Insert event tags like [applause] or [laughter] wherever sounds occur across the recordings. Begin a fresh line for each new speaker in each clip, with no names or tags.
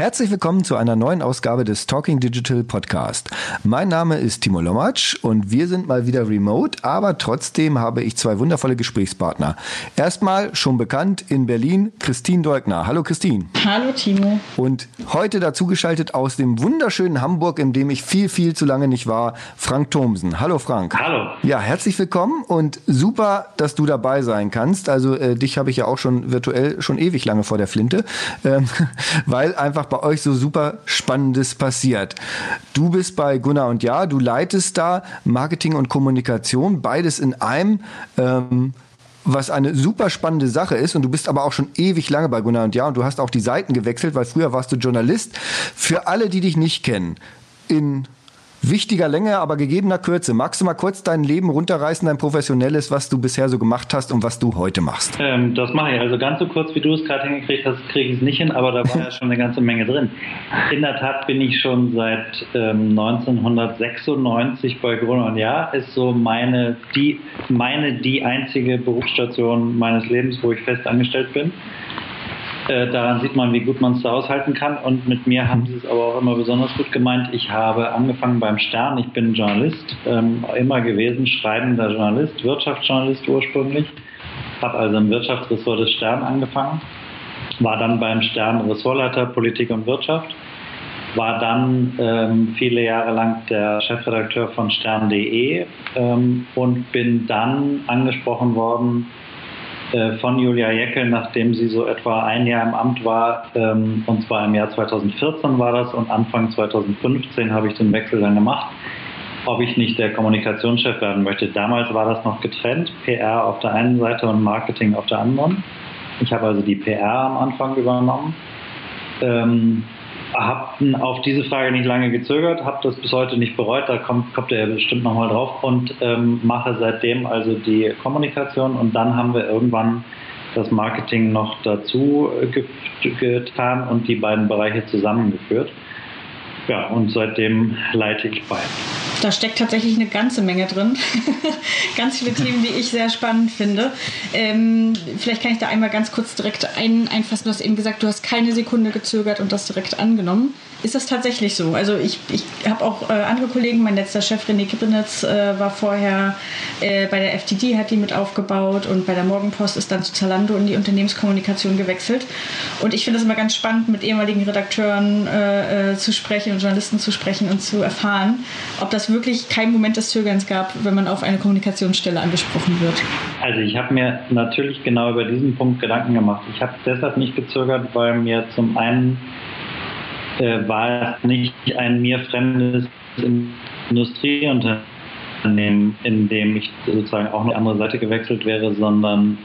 Herzlich willkommen zu einer neuen Ausgabe des Talking Digital Podcast. Mein Name ist Timo Lomatsch und wir sind mal wieder remote, aber trotzdem habe ich zwei wundervolle Gesprächspartner. Erstmal schon bekannt in Berlin Christine Deugner. Hallo Christine.
Hallo Timo.
Und heute dazugeschaltet aus dem wunderschönen Hamburg, in dem ich viel, viel zu lange nicht war, Frank Thomsen. Hallo Frank.
Hallo.
Ja, herzlich willkommen und super, dass du dabei sein kannst. Also äh, dich habe ich ja auch schon virtuell schon ewig lange vor der Flinte, ähm, [laughs] weil einfach bei euch so super Spannendes passiert. Du bist bei Gunnar und Ja, du leitest da Marketing und Kommunikation, beides in einem. Ähm, was eine super spannende Sache ist und du bist aber auch schon ewig lange bei Gunnar und Ja und du hast auch die Seiten gewechselt, weil früher warst du Journalist. Für alle, die dich nicht kennen, in wichtiger Länge, aber gegebener Kürze. Magst du mal kurz dein Leben runterreißen, dein professionelles, was du bisher so gemacht hast und was du heute machst?
Ähm, das mache ich. Also ganz so kurz, wie du es gerade hingekriegt hast, kriege ich es nicht hin, aber da war [laughs] ja schon eine ganze Menge drin. In der Tat bin ich schon seit ähm, 1996 bei Grün und Ja. Ist so meine die, meine die einzige Berufsstation meines Lebens, wo ich fest angestellt bin. Äh, daran sieht man, wie gut man es da aushalten kann. Und mit mir haben sie es aber auch immer besonders gut gemeint. Ich habe angefangen beim Stern. Ich bin Journalist, ähm, immer gewesen, schreibender Journalist, Wirtschaftsjournalist ursprünglich. Habe also im Wirtschaftsressort des Stern angefangen. War dann beim Stern Ressortleiter Politik und Wirtschaft. War dann ähm, viele Jahre lang der Chefredakteur von stern.de ähm, und bin dann angesprochen worden von Julia Jeckel, nachdem sie so etwa ein Jahr im Amt war, ähm, und zwar im Jahr 2014 war das und Anfang 2015 habe ich den Wechsel dann gemacht, ob ich nicht der Kommunikationschef werden möchte. Damals war das noch getrennt, PR auf der einen Seite und Marketing auf der anderen. Ich habe also die PR am Anfang übernommen. Habe auf diese Frage nicht lange gezögert, habe das bis heute nicht bereut, da kommt, kommt er bestimmt nochmal drauf und ähm, mache seitdem also die Kommunikation und dann haben wir irgendwann das Marketing noch dazu getan und die beiden Bereiche zusammengeführt. Ja, und seitdem leite ich bei.
Da steckt tatsächlich eine ganze Menge drin. [laughs] ganz viele Themen, die ich sehr spannend finde. Ähm, vielleicht kann ich da einmal ganz kurz direkt ein, einfassen. Du hast eben gesagt, du hast keine Sekunde gezögert und das direkt angenommen. Ist das tatsächlich so? Also ich, ich habe auch äh, andere Kollegen, mein letzter Chef René Kippenitz äh, war vorher äh, bei der FTD, hat die mit aufgebaut und bei der Morgenpost ist dann zu Zalando in die Unternehmenskommunikation gewechselt. Und ich finde es immer ganz spannend, mit ehemaligen Redakteuren äh, äh, zu sprechen und Journalisten zu sprechen und zu erfahren, ob das wirklich kein Moment des Zögerns gab, wenn man auf eine Kommunikationsstelle angesprochen wird.
Also ich habe mir natürlich genau über diesen Punkt Gedanken gemacht. Ich habe deshalb nicht gezögert, weil mir zum einen äh, war es nicht ein mir fremdes Industrieunternehmen, in dem ich sozusagen auch eine andere Seite gewechselt wäre, sondern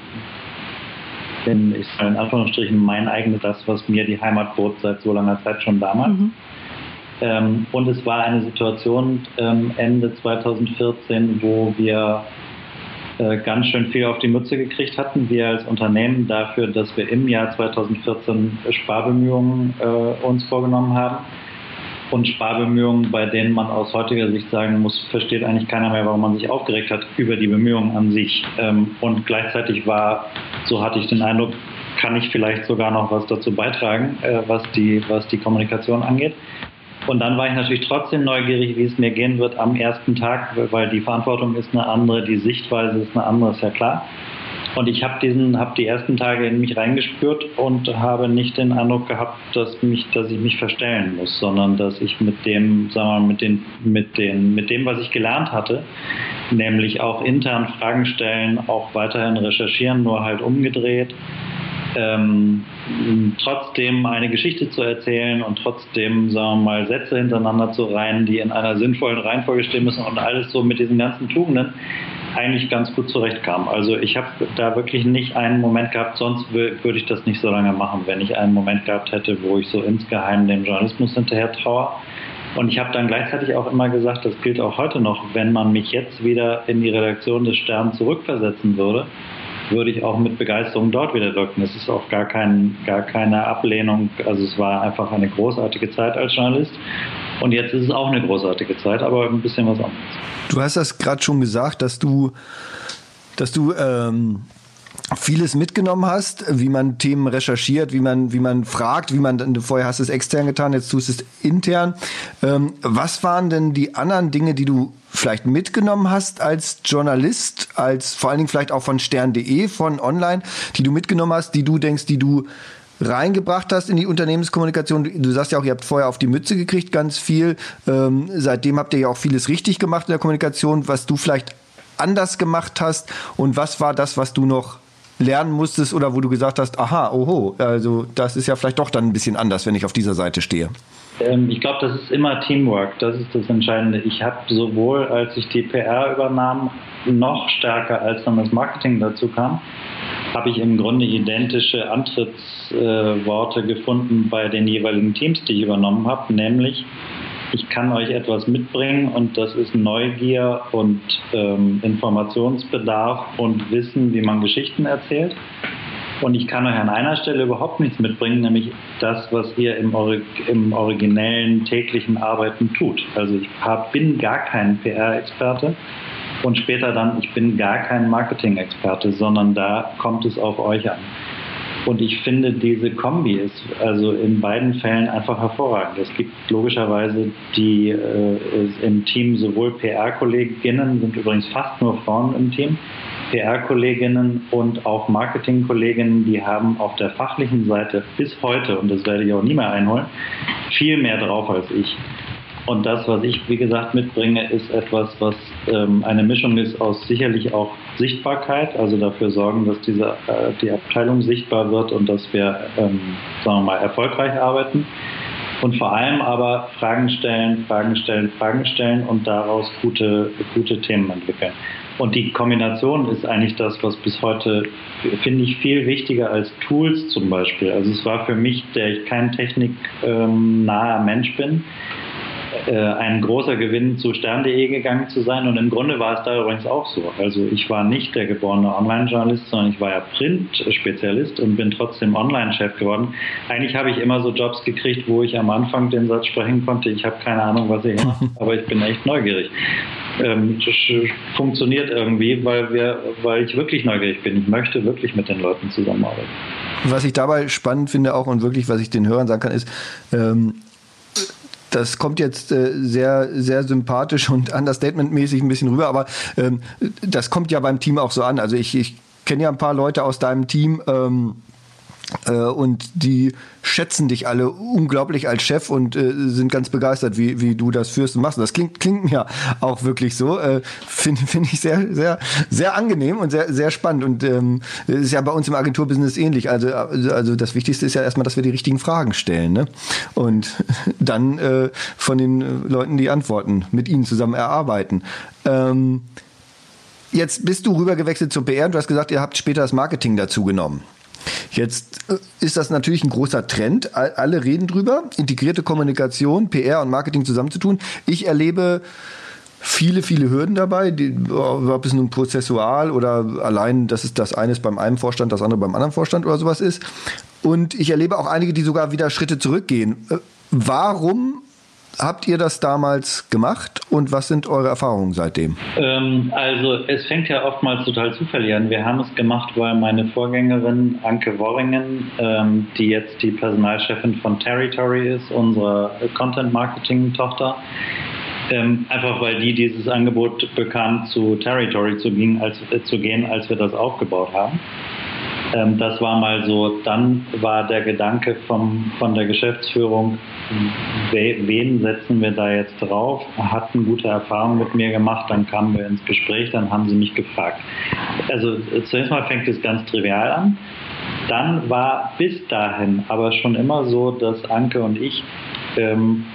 in, ich sage in Anführungsstrichen mein eigenes, das, was mir die Heimat bot seit so langer Zeit schon damals. Mhm. Ähm, und es war eine Situation ähm, Ende 2014, wo wir äh, ganz schön viel auf die Mütze gekriegt hatten, wir als Unternehmen dafür, dass wir im Jahr 2014 Sparbemühungen äh, uns vorgenommen haben. Und Sparbemühungen, bei denen man aus heutiger Sicht sagen muss, versteht eigentlich keiner mehr, warum man sich aufgeregt hat über die Bemühungen an sich. Ähm, und gleichzeitig war, so hatte ich den Eindruck, kann ich vielleicht sogar noch was dazu beitragen, äh, was, die, was die Kommunikation angeht. Und dann war ich natürlich trotzdem neugierig, wie es mir gehen wird am ersten Tag, weil die Verantwortung ist eine andere, die Sichtweise ist eine andere, ist ja klar. Und ich habe diesen, habe die ersten Tage in mich reingespürt und habe nicht den Eindruck gehabt, dass mich, dass ich mich verstellen muss, sondern dass ich mit dem, sagen wir mal, mit den, mit den, mit dem, was ich gelernt hatte, nämlich auch intern Fragen stellen, auch weiterhin recherchieren, nur halt umgedreht, ähm, trotzdem eine Geschichte zu erzählen und trotzdem, sagen wir mal, Sätze hintereinander zu reihen, die in einer sinnvollen Reihenfolge stehen müssen und alles so mit diesen ganzen Tugenden eigentlich ganz gut zurechtkam. Also ich habe da wirklich nicht einen Moment gehabt, sonst würde ich das nicht so lange machen, wenn ich einen Moment gehabt hätte, wo ich so insgeheim dem Journalismus hinterher traue. Und ich habe dann gleichzeitig auch immer gesagt, das gilt auch heute noch, wenn man mich jetzt wieder in die Redaktion des Sterns zurückversetzen würde, würde ich auch mit Begeisterung dort wieder wirken. Es ist auch gar, kein, gar keine Ablehnung. Also es war einfach eine großartige Zeit als Journalist. Und jetzt ist es auch eine großartige Zeit, aber ein bisschen was anderes.
Du hast das gerade schon gesagt, dass du, dass du ähm, vieles mitgenommen hast, wie man Themen recherchiert, wie man, wie man fragt, wie man, vorher hast du es extern getan, jetzt tust du es intern. Ähm, was waren denn die anderen Dinge, die du vielleicht mitgenommen hast als Journalist, als vor allen Dingen vielleicht auch von stern.de, von online, die du mitgenommen hast, die du denkst, die du reingebracht hast in die Unternehmenskommunikation. Du sagst ja auch, ihr habt vorher auf die Mütze gekriegt ganz viel. Ähm, seitdem habt ihr ja auch vieles richtig gemacht in der Kommunikation, was du vielleicht anders gemacht hast und was war das, was du noch lernen musstest oder wo du gesagt hast, aha, oho, also das ist ja vielleicht doch dann ein bisschen anders, wenn ich auf dieser Seite stehe?
Ähm, ich glaube, das ist immer Teamwork, das ist das Entscheidende. Ich habe sowohl, als ich die PR übernahm, noch stärker als dann das Marketing dazu kam, habe ich im Grunde identische Antrittsworte äh, gefunden bei den jeweiligen Teams, die ich übernommen habe, nämlich ich kann euch etwas mitbringen und das ist Neugier und ähm, Informationsbedarf und Wissen, wie man Geschichten erzählt. Und ich kann euch an einer Stelle überhaupt nichts mitbringen, nämlich das, was ihr im, Orig im originellen täglichen Arbeiten tut. Also ich hab, bin gar kein PR-Experte und später dann, ich bin gar kein Marketing-Experte, sondern da kommt es auf euch an. Und ich finde, diese Kombi ist also in beiden Fällen einfach hervorragend. Es gibt logischerweise die äh, im Team sowohl PR-Kolleginnen, sind übrigens fast nur Frauen im Team, PR-Kolleginnen und auch Marketing-Kolleginnen, die haben auf der fachlichen Seite bis heute, und das werde ich auch nie mehr einholen, viel mehr drauf als ich. Und das, was ich, wie gesagt, mitbringe, ist etwas, was ähm, eine Mischung ist aus sicherlich auch Sichtbarkeit, also dafür sorgen, dass diese, äh, die Abteilung sichtbar wird und dass wir, ähm, sagen wir mal, erfolgreich arbeiten. Und vor allem aber Fragen stellen, Fragen stellen, Fragen stellen und daraus gute, gute Themen entwickeln. Und die Kombination ist eigentlich das, was bis heute, finde ich, viel wichtiger als Tools zum Beispiel. Also es war für mich, der ich kein techniknaher ähm, Mensch bin, äh, ein großer Gewinn zu stern.de gegangen zu sein. Und im Grunde war es da übrigens auch so. Also ich war nicht der geborene Online-Journalist, sondern ich war ja Print-Spezialist und bin trotzdem Online-Chef geworden. Eigentlich habe ich immer so Jobs gekriegt, wo ich am Anfang den Satz sprechen konnte, ich habe keine Ahnung, was ich mache, [laughs] aber ich bin echt neugierig. Ähm, das funktioniert irgendwie, weil, wir, weil ich wirklich neugierig bin. Ich möchte wirklich mit den Leuten zusammenarbeiten.
Was ich dabei spannend finde auch und wirklich, was ich den Hörern sagen kann, ist, ähm, das kommt jetzt äh, sehr, sehr sympathisch und understatement-mäßig ein bisschen rüber, aber ähm, das kommt ja beim Team auch so an. Also ich, ich kenne ja ein paar Leute aus deinem Team, ähm, äh, und die schätzen dich alle unglaublich als Chef und äh, sind ganz begeistert, wie, wie du das führst und machst. Das klingt, klingt mir auch wirklich so. Äh, Finde [laughs] find ich sehr, sehr, sehr angenehm und sehr, sehr spannend. Und ähm, ist ja bei uns im Agenturbusiness ähnlich. Also, also das Wichtigste ist ja erstmal, dass wir die richtigen Fragen stellen. Ne? Und [laughs] dann äh, von den Leuten die Antworten mit ihnen zusammen erarbeiten. Ähm, jetzt bist du rübergewechselt zur PR und du hast gesagt, ihr habt später das Marketing dazu genommen. Jetzt äh, ist das natürlich ein großer Trend. Alle reden drüber, integrierte Kommunikation, PR und Marketing zusammenzutun. Ich erlebe viele, viele Hürden dabei, die, ob es nun prozessual oder allein, dass es das eine ist beim einen Vorstand, das andere beim anderen Vorstand oder sowas ist. Und ich erlebe auch einige, die sogar wieder Schritte zurückgehen. Äh, warum habt ihr das damals gemacht und was sind eure Erfahrungen seitdem?
Ähm, also es fängt ja oftmals total zufällig an. Wir haben es gemacht, weil meine Vorgängerin Anke Worringen, ähm, die jetzt die Personalchefin von Territory ist, unsere Content-Marketing-Tochter, ähm, einfach weil die dieses Angebot bekam, zu Territory zu gehen, als, äh, zu gehen, als wir das aufgebaut haben. Ähm, das war mal so. Dann war der Gedanke vom, von der Geschäftsführung, wen setzen wir da jetzt drauf? Hatten gute Erfahrungen mit mir gemacht, dann kamen wir ins Gespräch, dann haben sie mich gefragt. Also zunächst mal fängt es ganz trivial an. Dann war bis dahin aber schon immer so, dass Anke und ich ähm,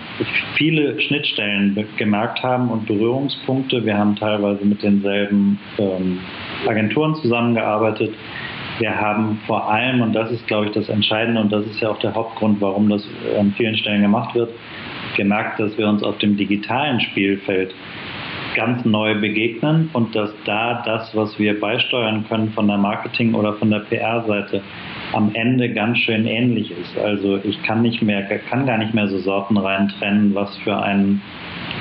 viele Schnittstellen gemerkt haben und Berührungspunkte. Wir haben teilweise mit denselben ähm, Agenturen zusammengearbeitet. Wir haben vor allem, und das ist, glaube ich, das Entscheidende, und das ist ja auch der Hauptgrund, warum das an vielen Stellen gemacht wird, gemerkt, dass wir uns auf dem digitalen Spielfeld ganz neu begegnen und dass da das, was wir beisteuern können von der Marketing- oder von der PR-Seite, am Ende ganz schön ähnlich ist. Also ich kann nicht mehr, kann gar nicht mehr so sortenrein trennen, was für ein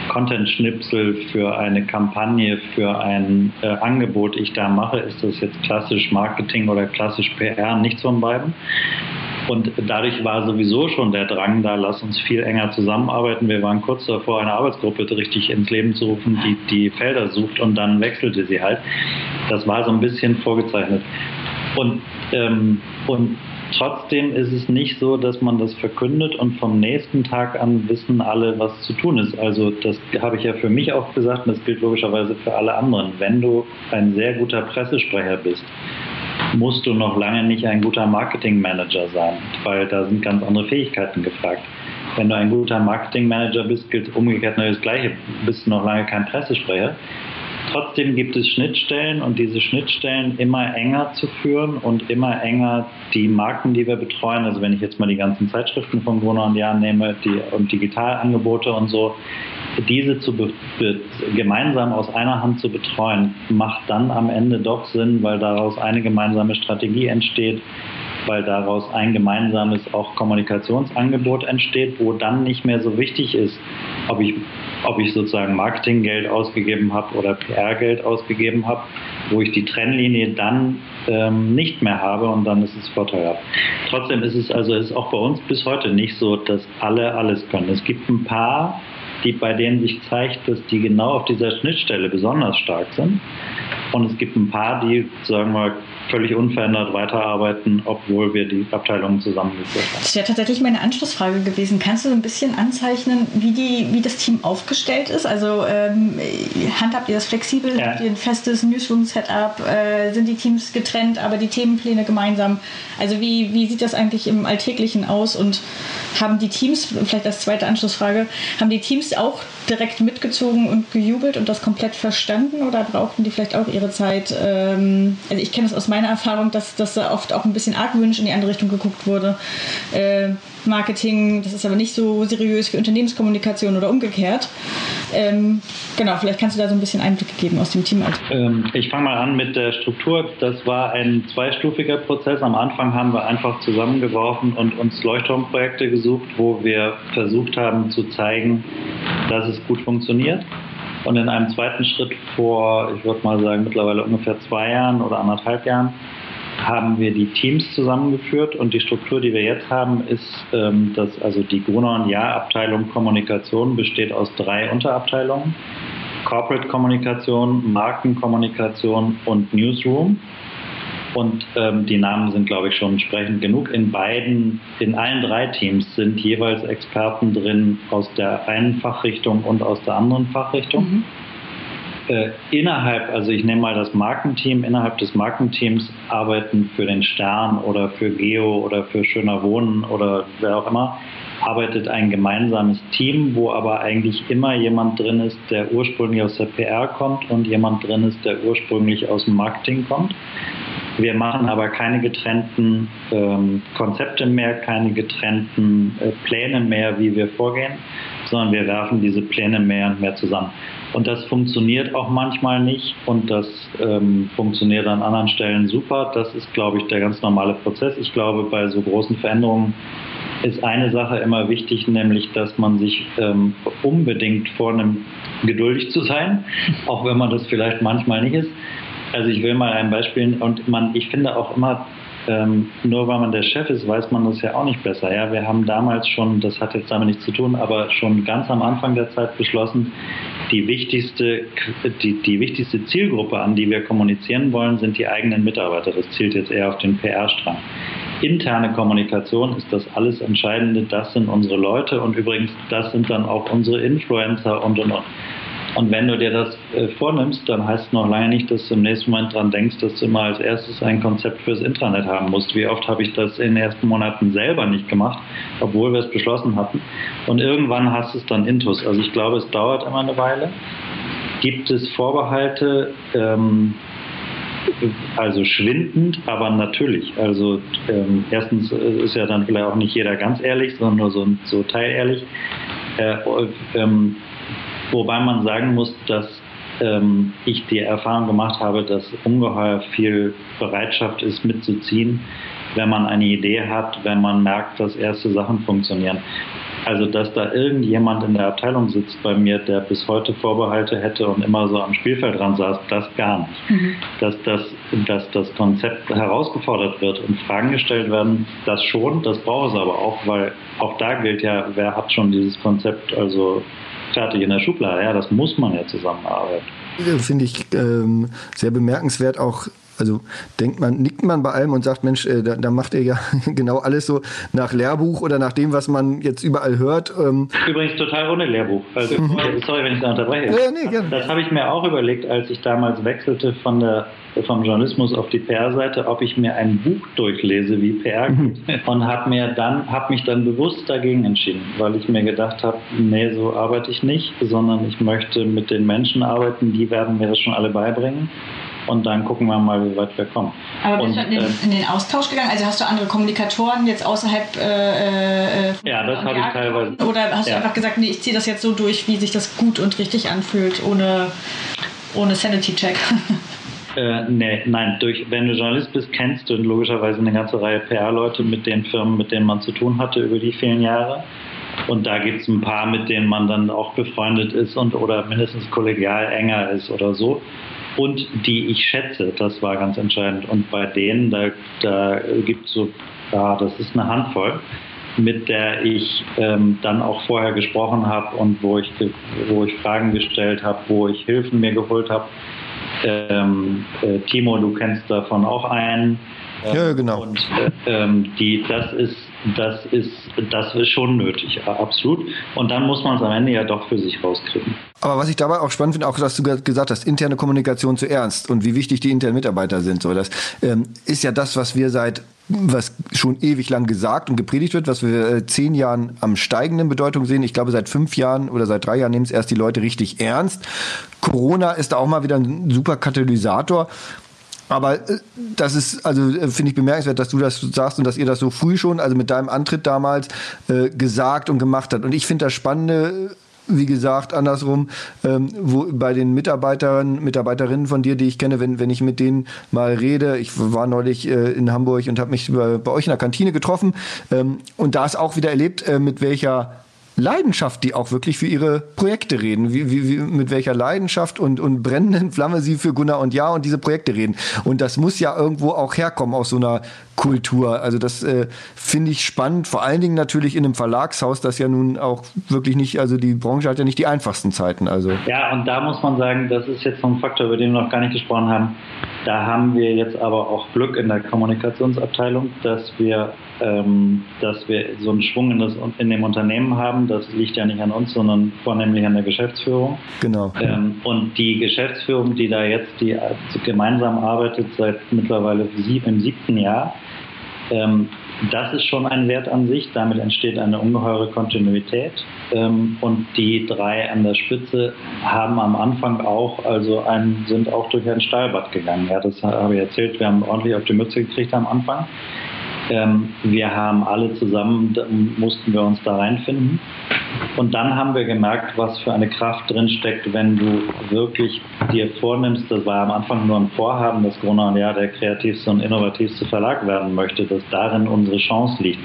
Content-Schnipsel für eine Kampagne, für ein äh, Angebot ich da mache. Ist das jetzt klassisch Marketing oder klassisch PR? Nichts von beiden. Und dadurch war sowieso schon der Drang da, lass uns viel enger zusammenarbeiten. Wir waren kurz davor, eine Arbeitsgruppe richtig ins Leben zu rufen, die die Felder sucht und dann wechselte sie halt. Das war so ein bisschen vorgezeichnet. Und, ähm, und trotzdem ist es nicht so, dass man das verkündet und vom nächsten Tag an wissen alle, was zu tun ist. Also das habe ich ja für mich auch gesagt und das gilt logischerweise für alle anderen. Wenn du ein sehr guter Pressesprecher bist, musst du noch lange nicht ein guter Marketingmanager sein, weil da sind ganz andere Fähigkeiten gefragt. Wenn du ein guter Marketingmanager bist, gilt umgekehrt nur das Gleiche, bist du noch lange kein Pressesprecher. Trotzdem gibt es Schnittstellen und diese Schnittstellen immer enger zu führen und immer enger die Marken, die wir betreuen, also wenn ich jetzt mal die ganzen Zeitschriften von Gruner und Jahr nehme die, und Digitalangebote und so, diese zu gemeinsam aus einer Hand zu betreuen, macht dann am Ende doch Sinn, weil daraus eine gemeinsame Strategie entsteht, weil daraus ein gemeinsames auch Kommunikationsangebot entsteht, wo dann nicht mehr so wichtig ist, ob ich, ob ich sozusagen Marketinggeld ausgegeben habe oder PR-Geld ausgegeben habe, wo ich die Trennlinie dann ähm, nicht mehr habe und dann ist es vorteilhaft. Trotzdem ist es also ist auch bei uns bis heute nicht so, dass alle alles können. Es gibt ein paar die, bei denen sich zeigt, dass die genau auf dieser Schnittstelle besonders stark sind. Und es gibt ein paar, die, sagen wir, völlig unverändert weiterarbeiten, obwohl wir die Abteilungen zusammengeführt haben.
Das wäre tatsächlich meine Anschlussfrage gewesen. Kannst du ein bisschen anzeichnen, wie, die, wie das Team aufgestellt ist? Also ähm, handhabt ihr das flexibel? Ja. Habt ihr ein festes Newsroom-Setup? Äh, sind die Teams getrennt, aber die Themenpläne gemeinsam? Also wie, wie sieht das eigentlich im Alltäglichen aus? Und haben die Teams, vielleicht als zweite Anschlussfrage, haben die Teams auch direkt mitgezogen und gejubelt und das komplett verstanden oder brauchten die vielleicht auch ihre Zeit? Ähm, also ich kenne das aus meiner Erfahrung, dass, dass da oft auch ein bisschen argwöhnisch in die andere Richtung geguckt wurde. Äh, Marketing, das ist aber nicht so seriös wie Unternehmenskommunikation oder umgekehrt. Ähm, genau, vielleicht kannst du da so ein bisschen Einblicke geben aus dem Team.
Ähm, ich fange mal an mit der Struktur. Das war ein zweistufiger Prozess. Am Anfang haben wir einfach zusammengeworfen und uns Leuchtturmprojekte gesucht, wo wir versucht haben zu zeigen, dass es gut funktioniert. Und in einem zweiten Schritt vor, ich würde mal sagen, mittlerweile ungefähr zwei Jahren oder anderthalb Jahren, haben wir die Teams zusammengeführt und die Struktur, die wir jetzt haben, ist, ähm, dass also die Gruner und Jahr Abteilung Kommunikation besteht aus drei Unterabteilungen. Corporate Kommunikation, Markenkommunikation und Newsroom. Und ähm, die Namen sind, glaube ich, schon entsprechend genug. In beiden, in allen drei Teams sind jeweils Experten drin aus der einen Fachrichtung und aus der anderen Fachrichtung. Mhm äh, innerhalb, also ich nehme mal das Markenteam, innerhalb des Markenteams arbeiten für den Stern oder für Geo oder für Schöner Wohnen oder wer auch immer, arbeitet ein gemeinsames Team, wo aber eigentlich immer jemand drin ist, der ursprünglich aus der PR kommt und jemand drin ist, der ursprünglich aus dem Marketing kommt. Wir machen aber keine getrennten ähm, Konzepte mehr, keine getrennten äh, Pläne mehr, wie wir vorgehen, sondern wir werfen diese Pläne mehr und mehr zusammen. Und das funktioniert auch manchmal nicht und das ähm, funktioniert an anderen Stellen super. Das ist, glaube ich, der ganz normale Prozess. Ich glaube, bei so großen Veränderungen ist eine Sache immer wichtig, nämlich, dass man sich ähm, unbedingt vornimmt, geduldig zu sein, auch wenn man das vielleicht manchmal nicht ist. Also ich will mal ein Beispiel und man, ich finde auch immer, ähm, nur weil man der Chef ist, weiß man das ja auch nicht besser. Ja, wir haben damals schon, das hat jetzt damit nichts zu tun, aber schon ganz am Anfang der Zeit beschlossen, die wichtigste, die, die wichtigste Zielgruppe, an die wir kommunizieren wollen, sind die eigenen Mitarbeiter. Das zielt jetzt eher auf den PR-Strang. Interne Kommunikation ist das alles Entscheidende. Das sind unsere Leute und übrigens, das sind dann auch unsere Influencer und und und. Und wenn du dir das äh, vornimmst, dann heißt es noch lange nicht, dass du im nächsten Moment dran denkst, dass du immer als erstes ein Konzept fürs Intranet haben musst. Wie oft habe ich das in den ersten Monaten selber nicht gemacht, obwohl wir es beschlossen hatten. Und irgendwann hast du es dann intus. Also ich glaube, es dauert immer eine Weile. Gibt es Vorbehalte? Ähm, also schwindend, aber natürlich. Also ähm, erstens ist ja dann vielleicht auch nicht jeder ganz ehrlich, sondern nur so, so teilehrlich. Äh, ähm, Wobei man sagen muss, dass ähm, ich die Erfahrung gemacht habe, dass ungeheuer viel Bereitschaft ist, mitzuziehen, wenn man eine Idee hat, wenn man merkt, dass erste Sachen funktionieren. Also, dass da irgendjemand in der Abteilung sitzt bei mir, der bis heute Vorbehalte hätte und immer so am Spielfeld dran saß, das gar nicht. Mhm. Dass, das, dass das Konzept herausgefordert wird und Fragen gestellt werden, das schon, das braucht es aber auch, weil auch da gilt ja, wer hat schon dieses Konzept also fertig in der Schublade. Ja, das muss man ja zusammenarbeiten.
Finde ich ähm, sehr bemerkenswert auch also denkt man, nickt man bei allem und sagt, Mensch, äh, da, da, macht er ja [laughs] genau alles so nach Lehrbuch oder nach dem, was man jetzt überall hört.
Ähm. Übrigens total ohne Lehrbuch. Also, mhm. sorry, wenn ich da unterbreche. Ja, nee, gerne. Das habe ich mir auch überlegt, als ich damals wechselte von der vom Journalismus auf die PR-Seite, ob ich mir ein Buch durchlese, wie PR mhm. und habe mir dann habe mich dann bewusst dagegen entschieden, weil ich mir gedacht habe, nee, so arbeite ich nicht, sondern ich möchte mit den Menschen arbeiten, die werden mir das schon alle beibringen und dann gucken wir mal, wie weit wir kommen.
Aber bist und, du in den, äh, in den, Austausch gegangen? Also hast du andere Kommunikatoren jetzt außerhalb äh,
äh Ja, das habe ich teilweise.
Oder hast ja. du einfach gesagt, nee, ich ziehe das jetzt so durch, wie sich das gut und richtig anfühlt, ohne, ohne Sanity-Check? [laughs]
Äh, nee, nein, durch, wenn du Journalist bist, kennst du logischerweise eine ganze Reihe PR-Leute mit den Firmen, mit denen man zu tun hatte über die vielen Jahre. Und da gibt es ein paar, mit denen man dann auch befreundet ist und oder mindestens kollegial enger ist oder so und die ich schätze. Das war ganz entscheidend. Und bei denen, da, da gibt es so, ja, das ist eine Handvoll, mit der ich ähm, dann auch vorher gesprochen habe und wo ich, wo ich Fragen gestellt habe, wo ich Hilfen mir geholt habe. Ähm, äh, Timo, du kennst davon auch einen.
Ähm, ja, genau.
Und äh, ähm, die, das ist das ist, das ist schon nötig, absolut. Und dann muss man es am Ende ja doch für sich rauskriegen.
Aber was ich dabei auch spannend finde, auch dass du gesagt hast, interne Kommunikation zuerst und wie wichtig die internen Mitarbeiter sind. So, das ähm, ist ja das, was wir seit was schon ewig lang gesagt und gepredigt wird, was wir äh, zehn Jahren am steigenden Bedeutung sehen. Ich glaube, seit fünf Jahren oder seit drei Jahren nehmen es erst die Leute richtig ernst. Corona ist da auch mal wieder ein super Katalysator. Aber äh, das ist, also äh, finde ich bemerkenswert, dass du das sagst und dass ihr das so früh schon, also mit deinem Antritt damals, äh, gesagt und gemacht habt. Und ich finde das Spannende, wie gesagt, andersrum, ähm, wo bei den Mitarbeitern, Mitarbeiterinnen von dir, die ich kenne, wenn, wenn ich mit denen mal rede, ich war neulich äh, in Hamburg und habe mich bei, bei, euch in der Kantine getroffen ähm, und da ist auch wieder erlebt, äh, mit welcher Leidenschaft, die auch wirklich für ihre Projekte reden, wie, wie, wie, mit welcher Leidenschaft und, und brennenden Flamme sie für Gunnar und Ja und diese Projekte reden. Und das muss ja irgendwo auch herkommen aus so einer Kultur. Also das äh, finde ich spannend, vor allen Dingen natürlich in einem Verlagshaus, das ja nun auch wirklich nicht, also die Branche hat ja nicht die einfachsten Zeiten. Also.
Ja, und da muss man sagen, das ist jetzt so ein Faktor, über den wir noch gar nicht gesprochen haben. Da haben wir jetzt aber auch Glück in der Kommunikationsabteilung, dass wir, ähm, dass wir so einen Schwung in, das, in dem Unternehmen haben. Das liegt ja nicht an uns, sondern vornehmlich an der Geschäftsführung.
Genau.
Ähm, und die Geschäftsführung, die da jetzt die gemeinsam arbeitet seit mittlerweile sieb, im siebten Jahr, ähm, das ist schon ein Wert an sich. Damit entsteht eine ungeheure Kontinuität. Ähm, und die drei an der Spitze haben am Anfang auch, also ein, sind auch durch ein Stahlbad gegangen. Ja, das habe ich erzählt. Wir haben ordentlich auf die Mütze gekriegt am Anfang. Ähm, wir haben alle zusammen, mussten wir uns da reinfinden. Und dann haben wir gemerkt, was für eine Kraft drin steckt, wenn du wirklich dir vornimmst, das war am Anfang nur ein Vorhaben, dass und ja der kreativste und innovativste Verlag werden möchte, dass darin unsere Chance liegt.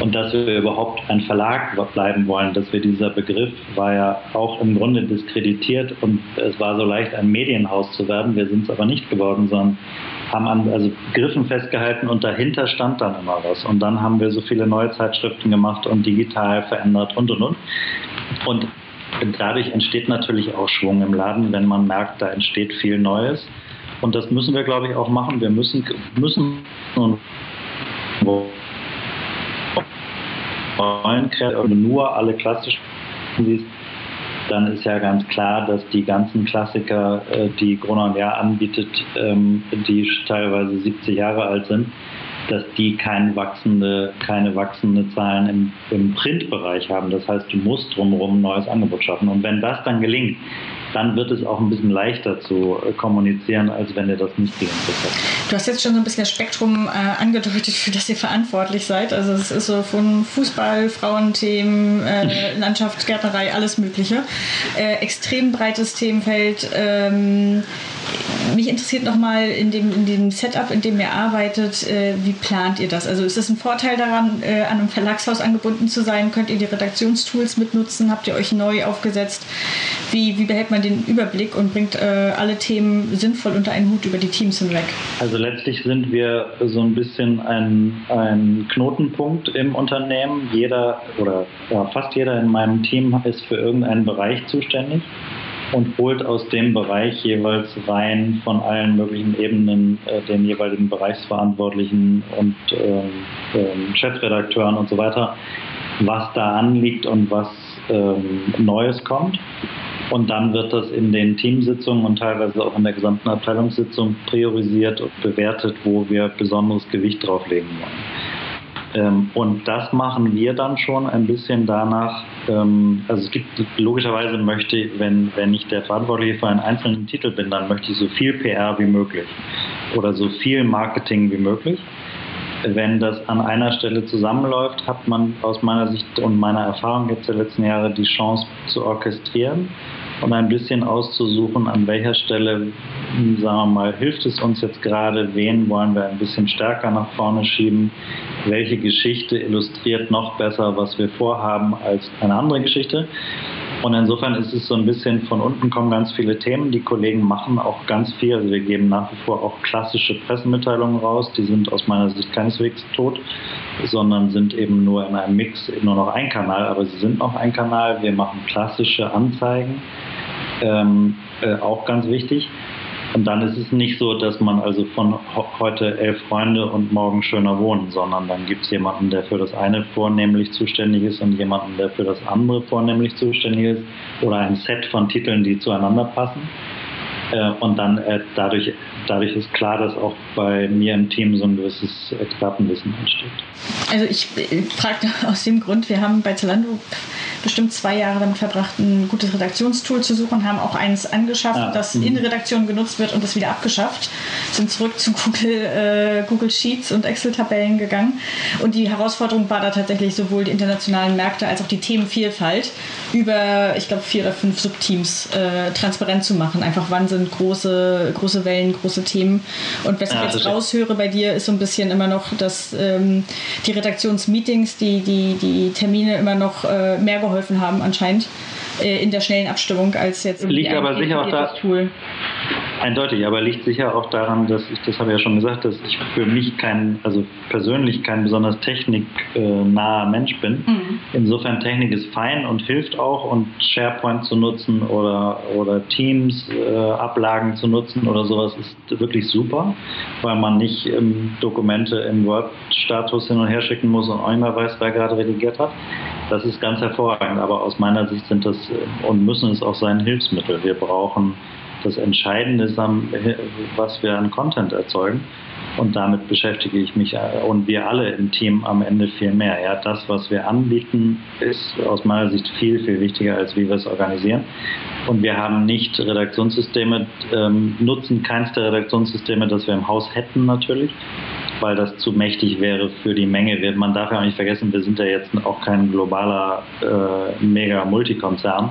Und dass wir überhaupt ein Verlag bleiben wollen, dass wir dieser Begriff war ja auch im Grunde diskreditiert und es war so leicht, ein Medienhaus zu werden. Wir sind es aber nicht geworden, sondern haben an also Griffen festgehalten und dahinter stand dann immer was. Und dann haben wir so viele neue Zeitschriften gemacht und digital verändert und und und. Und dadurch entsteht natürlich auch Schwung im Laden, wenn man merkt, da entsteht viel Neues. Und das müssen wir, glaube ich, auch machen. Wir müssen, müssen nur alle klassischen dann ist ja ganz klar, dass die ganzen Klassiker, äh, die Gruner und anbietet, ähm, die teilweise 70 Jahre alt sind, dass die keine wachsende, keine wachsende Zahlen im, im Printbereich haben. Das heißt, du musst drumherum ein neues Angebot schaffen. Und wenn das dann gelingt, dann wird es auch ein bisschen leichter zu äh, kommunizieren, als wenn ihr das nicht gelingt.
Du hast jetzt schon so ein bisschen das Spektrum äh, angedeutet, für das ihr verantwortlich seid. Also es ist so von Fußball, Frauenthemen, äh, [laughs] Landschaft, Gärtnerei, alles Mögliche. Äh, extrem breites Themenfeld. Ähm, mich interessiert nochmal in dem, in dem Setup, in dem ihr arbeitet, äh, wie plant ihr das? Also ist es ein Vorteil daran, äh, an einem Verlagshaus angebunden zu sein? Könnt ihr die Redaktionstools mitnutzen? Habt ihr euch neu aufgesetzt? Wie, wie behält man den Überblick und bringt äh, alle Themen sinnvoll unter einen Hut über die Teams hinweg?
Also letztlich sind wir so ein bisschen ein, ein Knotenpunkt im Unternehmen. Jeder oder ja, fast jeder in meinem Team ist für irgendeinen Bereich zuständig und holt aus dem Bereich jeweils rein von allen möglichen Ebenen äh, den jeweiligen Bereichsverantwortlichen und ähm, ähm, Chefredakteuren und so weiter, was da anliegt und was ähm, Neues kommt. Und dann wird das in den Teamsitzungen und teilweise auch in der gesamten Abteilungssitzung priorisiert und bewertet, wo wir besonderes Gewicht drauflegen wollen. Ähm, und das machen wir dann schon ein bisschen danach. Ähm, also es gibt logischerweise möchte, wenn, wenn ich der Verantwortliche für einen einzelnen Titel bin, dann möchte ich so viel PR wie möglich oder so viel Marketing wie möglich. Wenn das an einer Stelle zusammenläuft, hat man aus meiner Sicht und meiner Erfahrung jetzt der letzten Jahre die Chance zu orchestrieren und ein bisschen auszusuchen, an welcher Stelle, sagen wir mal, hilft es uns jetzt gerade, wen wollen wir ein bisschen stärker nach vorne schieben, welche Geschichte illustriert noch besser, was wir vorhaben, als eine andere Geschichte. Und insofern ist es so ein bisschen von unten kommen ganz viele Themen. Die Kollegen machen auch ganz viel. Also wir geben nach wie vor auch klassische Pressemitteilungen raus. Die sind aus meiner Sicht keineswegs tot, sondern sind eben nur in einem Mix nur noch ein Kanal. Aber sie sind noch ein Kanal. Wir machen klassische Anzeigen ähm, äh, auch ganz wichtig. Und dann ist es nicht so, dass man also von heute elf Freunde und morgen schöner wohnen, sondern dann gibt es jemanden, der für das eine vornehmlich zuständig ist und jemanden, der für das andere vornehmlich zuständig ist oder ein Set von Titeln, die zueinander passen. Äh, und dann äh, dadurch, dadurch ist klar, dass auch bei mir im Team so ein gewisses Expertenwissen entsteht.
Also ich frage aus dem Grund, wir haben bei Zalando bestimmt zwei Jahre damit verbracht, ein gutes Redaktionstool zu suchen, haben auch eins angeschafft, ah, das in Redaktion genutzt wird und das wieder abgeschafft. Sind zurück zu Google, äh, Google Sheets und Excel-Tabellen gegangen. Und die Herausforderung war da tatsächlich sowohl die internationalen Märkte als auch die Themenvielfalt über, ich glaube, vier oder fünf Subteams äh, transparent zu machen. Einfach wann sind große, große Wellen, große Themen. Und was ja, ich jetzt raushöre bei dir, ist so ein bisschen immer noch, dass ähm, die Redaktionsmeetings, die, die, die Termine immer noch äh, mehr geholfen haben anscheinend äh, in der schnellen Abstimmung als jetzt
liegt aber sicher auch da Tool. Eindeutig, aber liegt sicher auch daran, dass ich, das habe ich ja schon gesagt, dass ich für mich kein, also persönlich kein besonders techniknaher Mensch bin. Mhm. Insofern Technik ist fein und hilft auch und SharePoint zu nutzen oder, oder Teams äh, Ablagen zu nutzen oder sowas ist wirklich super, weil man nicht ähm, Dokumente im Word-Status hin und her schicken muss und auch immer weiß, wer gerade redigiert hat. Das ist ganz hervorragend, aber aus meiner Sicht sind das äh, und müssen es auch sein Hilfsmittel. Wir brauchen das Entscheidende, ist, was wir an Content erzeugen. Und damit beschäftige ich mich und wir alle im Team am Ende viel mehr. Ja, das, was wir anbieten, ist aus meiner Sicht viel, viel wichtiger, als wie wir es organisieren. Und wir haben nicht Redaktionssysteme, ähm, nutzen keins der Redaktionssysteme, das wir im Haus hätten natürlich weil das zu mächtig wäre für die Menge. Man darf ja auch nicht vergessen, wir sind ja jetzt auch kein globaler äh, Mega-Multikonzern,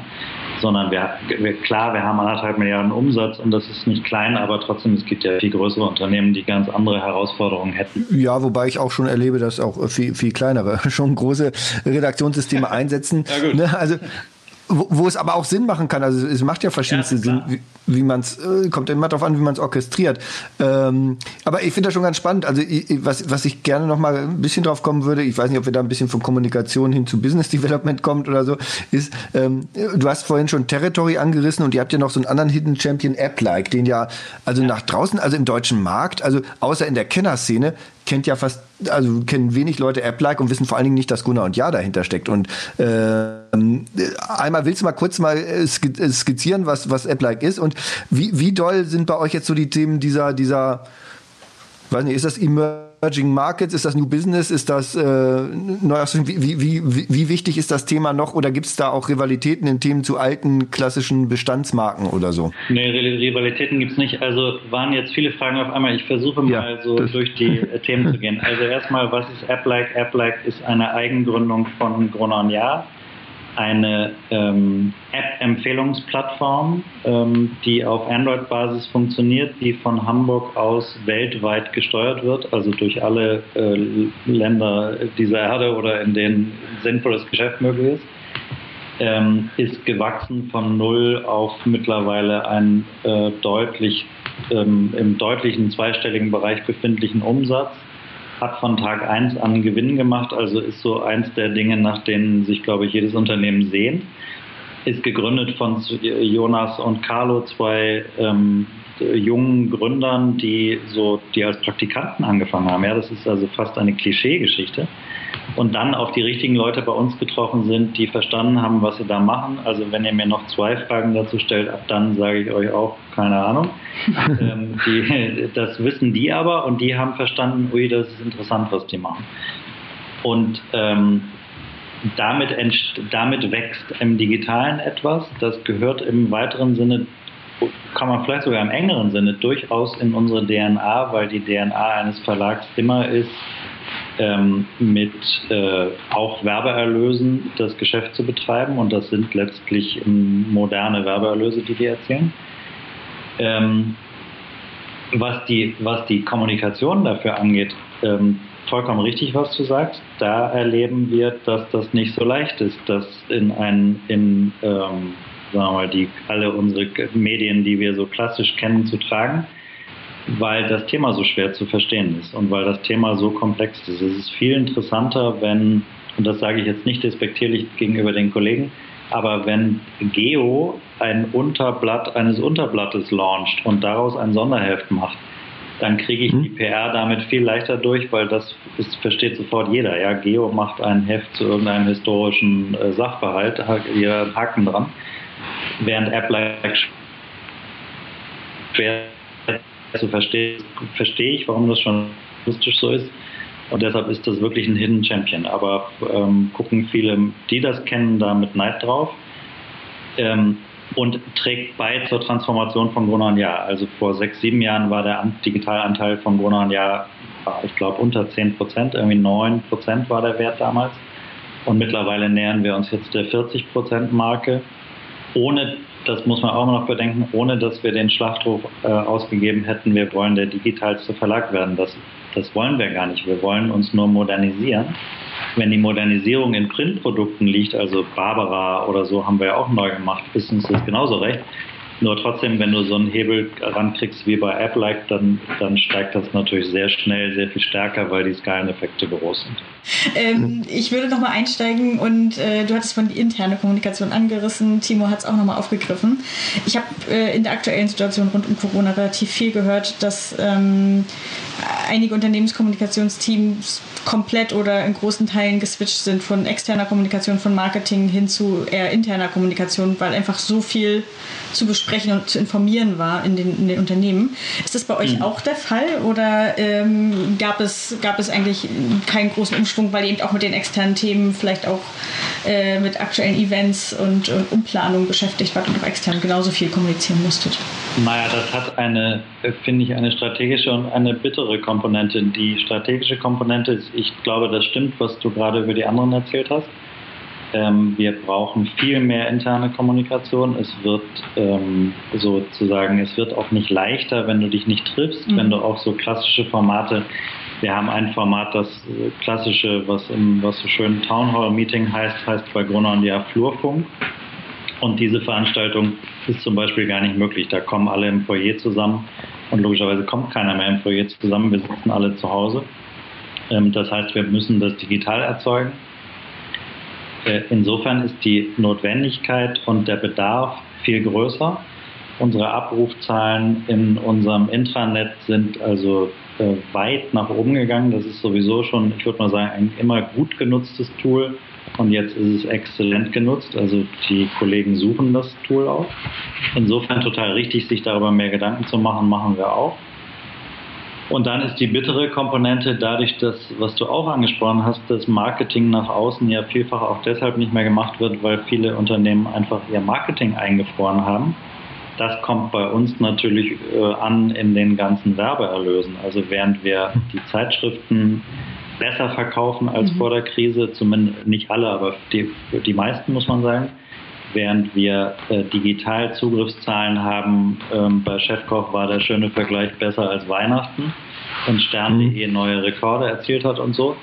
sondern wir, wir, klar, wir haben anderthalb Milliarden Umsatz und das ist nicht klein, aber trotzdem, es gibt ja viel größere Unternehmen, die ganz andere Herausforderungen hätten.
Ja, wobei ich auch schon erlebe, dass auch viel, viel kleinere [laughs] schon große Redaktionssysteme einsetzen. Ja, gut. Ne, also wo, wo, es aber auch Sinn machen kann. Also es macht ja verschiedenste ja, Sinn, wie, wie man es, äh, kommt immer darauf an, wie man es orchestriert. Ähm, aber ich finde das schon ganz spannend. Also ich, was, was ich gerne noch mal ein bisschen drauf kommen würde, ich weiß nicht, ob wir da ein bisschen von Kommunikation hin zu Business Development kommt oder so, ist, ähm, du hast vorhin schon Territory angerissen und ihr habt ja noch so einen anderen Hidden Champion App-like, den ja, also nach draußen, also im deutschen Markt, also außer in der Kennerszene, kennt ja fast, also kennen wenig Leute App-like und wissen vor allen Dingen nicht, dass Gunnar und Ja dahinter steckt. Und äh, einmal willst du mal kurz mal äh, skizzieren, was, was App-like ist und wie, wie doll sind bei euch jetzt so die Themen dieser, dieser, weiß nicht, ist das Emerging Emerging Markets? Ist das New Business? Ist das äh, wie, wie, wie, wie wichtig ist das Thema noch oder gibt es da auch Rivalitäten in Themen zu alten klassischen Bestandsmarken oder so?
Nee, Rivalitäten gibt es nicht. Also waren jetzt viele Fragen auf einmal. Ich versuche mal ja, so durch die [laughs] äh, Themen zu gehen. Also erstmal, was ist AppLike? AppLike ist eine Eigengründung von Gruner Jahr eine ähm, App-Empfehlungsplattform, ähm, die auf Android-Basis funktioniert, die von Hamburg aus weltweit gesteuert wird, also durch alle äh, Länder dieser Erde oder in denen sinnvolles Geschäft möglich ist. Ähm, ist gewachsen von null auf mittlerweile einen äh, deutlich ähm, im deutlichen zweistelligen Bereich befindlichen Umsatz hat von Tag 1 an Gewinn gemacht, also ist so eins der Dinge, nach denen sich, glaube ich, jedes Unternehmen sehnt. Ist gegründet von Jonas und Carlo, zwei ähm, jungen Gründern, die so, die als Praktikanten angefangen haben. Ja, das ist also fast eine Klischeegeschichte und dann auf die richtigen Leute bei uns getroffen sind, die verstanden haben, was sie da machen. Also wenn ihr mir noch zwei Fragen dazu stellt, ab dann sage ich euch auch keine Ahnung. [laughs] ähm, die, das wissen die aber und die haben verstanden, ui, das ist interessant, was die machen. Und ähm, damit, damit wächst im Digitalen etwas, das gehört im weiteren Sinne kann man vielleicht sogar im engeren Sinne durchaus in unsere DNA, weil die DNA eines Verlags immer ist, ähm, mit äh, auch Werbeerlösen das Geschäft zu betreiben und das sind letztlich moderne Werbeerlöse, die wir erzielen. Ähm, was, die, was die Kommunikation dafür angeht, ähm, vollkommen richtig, was du sagst. Da erleben wir, dass das nicht so leicht ist, das in ein, in, ähm, sagen wir mal, die, alle unsere Medien, die wir so klassisch kennen, zu tragen weil das Thema so schwer zu verstehen ist und weil das Thema so komplex ist. Es ist viel interessanter, wenn, und das sage ich jetzt nicht despektierlich gegenüber den Kollegen, aber wenn Geo ein Unterblatt eines Unterblattes launcht und daraus ein Sonderheft macht, dann kriege ich mhm. die PR damit viel leichter durch, weil das ist, versteht sofort jeder. Ja, Geo macht ein Heft zu irgendeinem historischen äh, Sachverhalt, hat ihr Haken dran, während App-like schwer also verstehe, verstehe ich, warum das schon journalistisch so ist. Und deshalb ist das wirklich ein Hidden Champion. Aber ähm, gucken viele, die das kennen, da mit Neid drauf. Ähm, und trägt bei zur Transformation von und Jahr. Also vor sechs, sieben Jahren war der Digitalanteil von und Jahr, ich glaube, unter 10 Prozent, irgendwie 9 Prozent war der Wert damals. Und mittlerweile nähern wir uns jetzt der 40 Prozent Marke, ohne das muss man auch noch bedenken, ohne dass wir den Schlachtruf äh, ausgegeben hätten, wir wollen der digitalste Verlag werden. Das, das wollen wir gar nicht. Wir wollen uns nur modernisieren. Wenn die Modernisierung in Printprodukten liegt, also Barbara oder so haben wir ja auch neu gemacht, ist uns das genauso recht. Nur trotzdem, wenn du so einen Hebel rankriegst wie bei App-like, dann, dann steigt das natürlich sehr schnell, sehr viel stärker, weil die Skaleneffekte groß sind.
Ähm, ich würde nochmal einsteigen und äh, du hattest von die interne Kommunikation angerissen. Timo hat es auch nochmal aufgegriffen. Ich habe äh, in der aktuellen Situation rund um Corona relativ viel gehört, dass ähm, einige Unternehmenskommunikationsteams komplett oder in großen Teilen geswitcht sind von externer Kommunikation, von Marketing hin zu eher interner Kommunikation, weil einfach so viel zu besprechen und zu informieren war in den, in den Unternehmen. Ist das bei euch mhm. auch der Fall oder ähm, gab, es, gab es eigentlich keinen großen Umschwung, weil ihr eben auch mit den externen Themen, vielleicht auch äh, mit aktuellen Events und, und Umplanung beschäftigt wart und auch extern genauso viel kommunizieren musstet?
Naja, das hat eine, finde ich, eine strategische und eine bittere Komponente. Die strategische Komponente ist, ich glaube, das stimmt, was du gerade über die anderen erzählt hast. Ähm, wir brauchen viel mehr interne Kommunikation. Es wird ähm, sozusagen, es wird auch nicht leichter, wenn du dich nicht triffst, mhm. wenn du auch so klassische Formate wir haben ein Format, das äh, klassische, was, im, was so schön Town Hall Meeting heißt, heißt bei Gruner und Jahr Flurfunk. Und diese Veranstaltung ist zum Beispiel gar nicht möglich. Da kommen alle im Foyer zusammen und logischerweise kommt keiner mehr im Foyer zusammen. Wir sitzen alle zu Hause. Ähm, das heißt, wir müssen das digital erzeugen. Äh, insofern ist die Notwendigkeit und der Bedarf viel größer. Unsere Abrufzahlen in unserem Intranet sind also äh, weit nach oben gegangen. Das ist sowieso schon, ich würde mal sagen, ein immer gut genutztes Tool. Und jetzt ist es exzellent genutzt. Also die Kollegen suchen das Tool auch. Insofern total richtig, sich darüber mehr Gedanken zu machen, machen wir auch. Und dann ist die bittere Komponente dadurch, dass, was du auch angesprochen hast, dass Marketing nach außen ja vielfach auch deshalb nicht mehr gemacht wird, weil viele Unternehmen einfach ihr Marketing eingefroren haben. Das kommt bei uns natürlich äh, an in den ganzen Werbeerlösen. Also während wir die Zeitschriften besser verkaufen als mhm. vor der Krise, zumindest nicht alle, aber die, die meisten muss man sagen, während wir äh, digital Zugriffszahlen haben. Ähm, bei Chefkoch war der schöne Vergleich besser als Weihnachten und Stern.de mhm. neue Rekorde erzielt hat und so,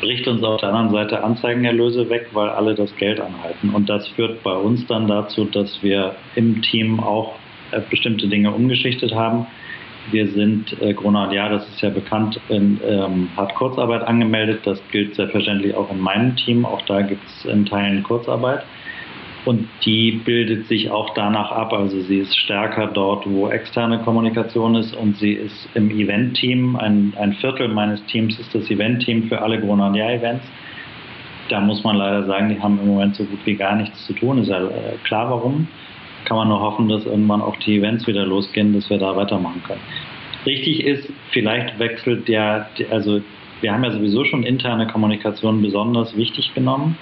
bricht uns auf der anderen Seite Anzeigenerlöse weg, weil alle das Geld anhalten. Und das führt bei uns dann dazu, dass wir im Team auch äh, bestimmte Dinge umgeschichtet haben. Wir sind, äh, Gronald, ja, das ist ja bekannt, in, ähm, hat Kurzarbeit angemeldet. Das gilt selbstverständlich auch in meinem Team. Auch da gibt es in Teilen Kurzarbeit und die bildet sich auch danach ab. Also sie ist stärker dort, wo externe Kommunikation ist und sie ist im Event-Team. Ein, ein Viertel meines Teams ist das Event-Team für alle Gronandia-Events. Da muss man leider sagen, die haben im Moment so gut wie gar nichts zu tun. Ist ja äh, klar, warum. Kann man nur hoffen, dass irgendwann auch die Events wieder losgehen, dass wir da weitermachen können. Richtig ist, vielleicht wechselt der, also wir haben ja sowieso schon interne Kommunikation besonders wichtig genommen.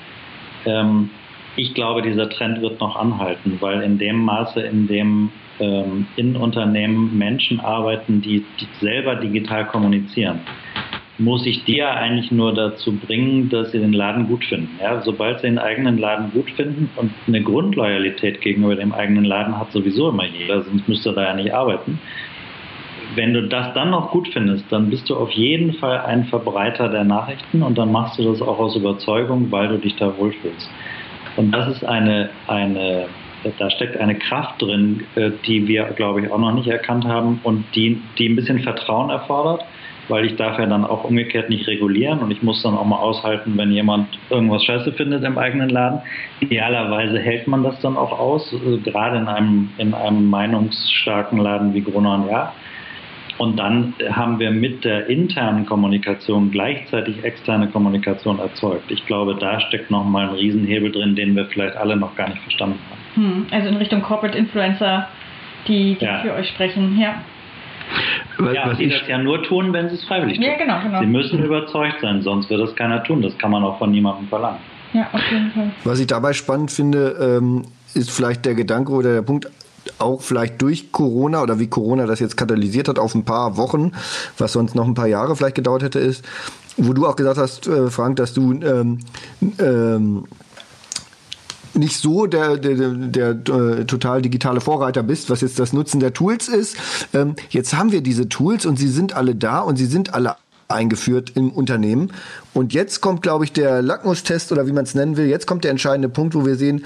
Ähm, ich glaube, dieser Trend wird noch anhalten, weil in dem Maße, in dem ähm, in Unternehmen Menschen arbeiten, die, die selber digital kommunizieren, muss ich die ja eigentlich nur dazu bringen, dass sie den Laden gut finden. Ja, sobald sie den eigenen Laden gut finden und eine Grundloyalität gegenüber dem eigenen Laden hat sowieso immer jeder, sonst müsste er da ja nicht arbeiten. Wenn du das dann noch gut findest, dann bist du auf jeden Fall ein Verbreiter der Nachrichten und dann machst du das auch aus Überzeugung, weil du dich da wohlfühlst. Und das ist eine, eine da steckt eine Kraft drin, äh, die wir, glaube ich, auch noch nicht erkannt haben und die, die ein bisschen Vertrauen erfordert, weil ich darf ja dann auch umgekehrt nicht regulieren und ich muss dann auch mal aushalten, wenn jemand irgendwas scheiße findet im eigenen Laden. Idealerweise hält man das dann auch aus, äh, gerade in einem, in einem meinungsstarken Laden wie Gruner Ja. Und dann haben wir mit der internen Kommunikation gleichzeitig externe Kommunikation erzeugt. Ich glaube, da steckt nochmal ein Riesenhebel drin, den wir vielleicht alle noch gar nicht verstanden haben.
Hm, also in Richtung Corporate Influencer, die, die ja. für euch sprechen, ja.
Was, ja, was die das ja nur tun, wenn sie es freiwillig tun.
Ja, genau, genau.
Sie müssen überzeugt sein, sonst wird das keiner tun. Das kann man auch von niemandem verlangen.
Ja, auf jeden Fall.
Was ich dabei spannend finde, ähm, ist vielleicht der Gedanke oder der Punkt, auch vielleicht durch Corona oder wie Corona das jetzt katalysiert hat auf ein paar Wochen, was sonst noch ein paar Jahre vielleicht gedauert hätte, ist, wo du auch gesagt hast, äh, Frank, dass du ähm, ähm, nicht so der, der, der, der äh, total digitale Vorreiter bist, was jetzt das Nutzen der Tools ist. Ähm, jetzt haben wir diese Tools und sie sind alle da und sie sind alle eingeführt im Unternehmen. Und jetzt kommt, glaube ich, der Lackmustest oder wie man es nennen will, jetzt kommt der entscheidende Punkt, wo wir sehen,